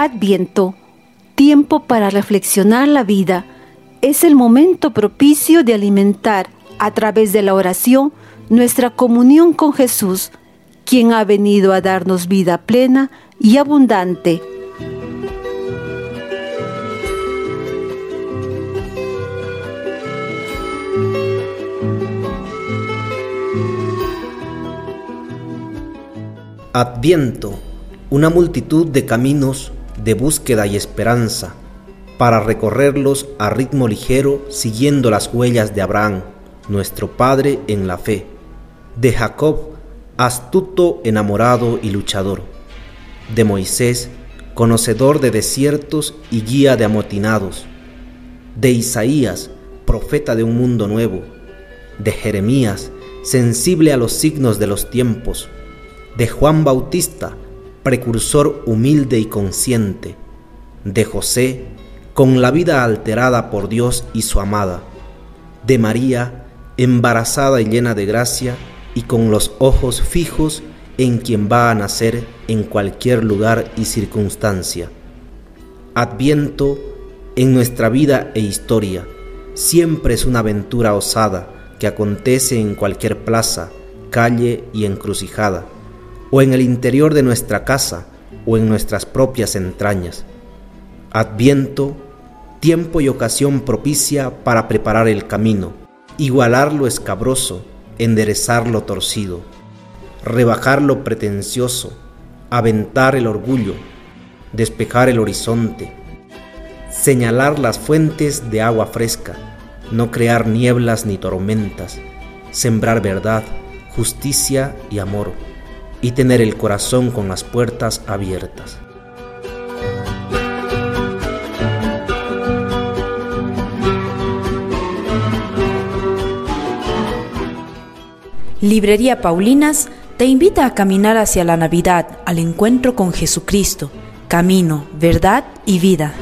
Adviento, tiempo para reflexionar la vida, es el momento propicio de alimentar a través de la oración nuestra comunión con Jesús, quien ha venido a darnos vida plena y abundante. Adviento, una multitud de caminos de búsqueda y esperanza, para recorrerlos a ritmo ligero siguiendo las huellas de Abraham, nuestro Padre en la fe, de Jacob, astuto, enamorado y luchador, de Moisés, conocedor de desiertos y guía de amotinados, de Isaías, profeta de un mundo nuevo, de Jeremías, sensible a los signos de los tiempos, de Juan Bautista, precursor humilde y consciente, de José, con la vida alterada por Dios y su amada, de María, embarazada y llena de gracia, y con los ojos fijos en quien va a nacer en cualquier lugar y circunstancia. Adviento en nuestra vida e historia siempre es una aventura osada que acontece en cualquier plaza, calle y encrucijada o en el interior de nuestra casa o en nuestras propias entrañas. Adviento, tiempo y ocasión propicia para preparar el camino, igualar lo escabroso, enderezar lo torcido, rebajar lo pretencioso, aventar el orgullo, despejar el horizonte, señalar las fuentes de agua fresca, no crear nieblas ni tormentas, sembrar verdad, justicia y amor y tener el corazón con las puertas abiertas. Librería Paulinas te invita a caminar hacia la Navidad, al encuentro con Jesucristo, camino, verdad y vida.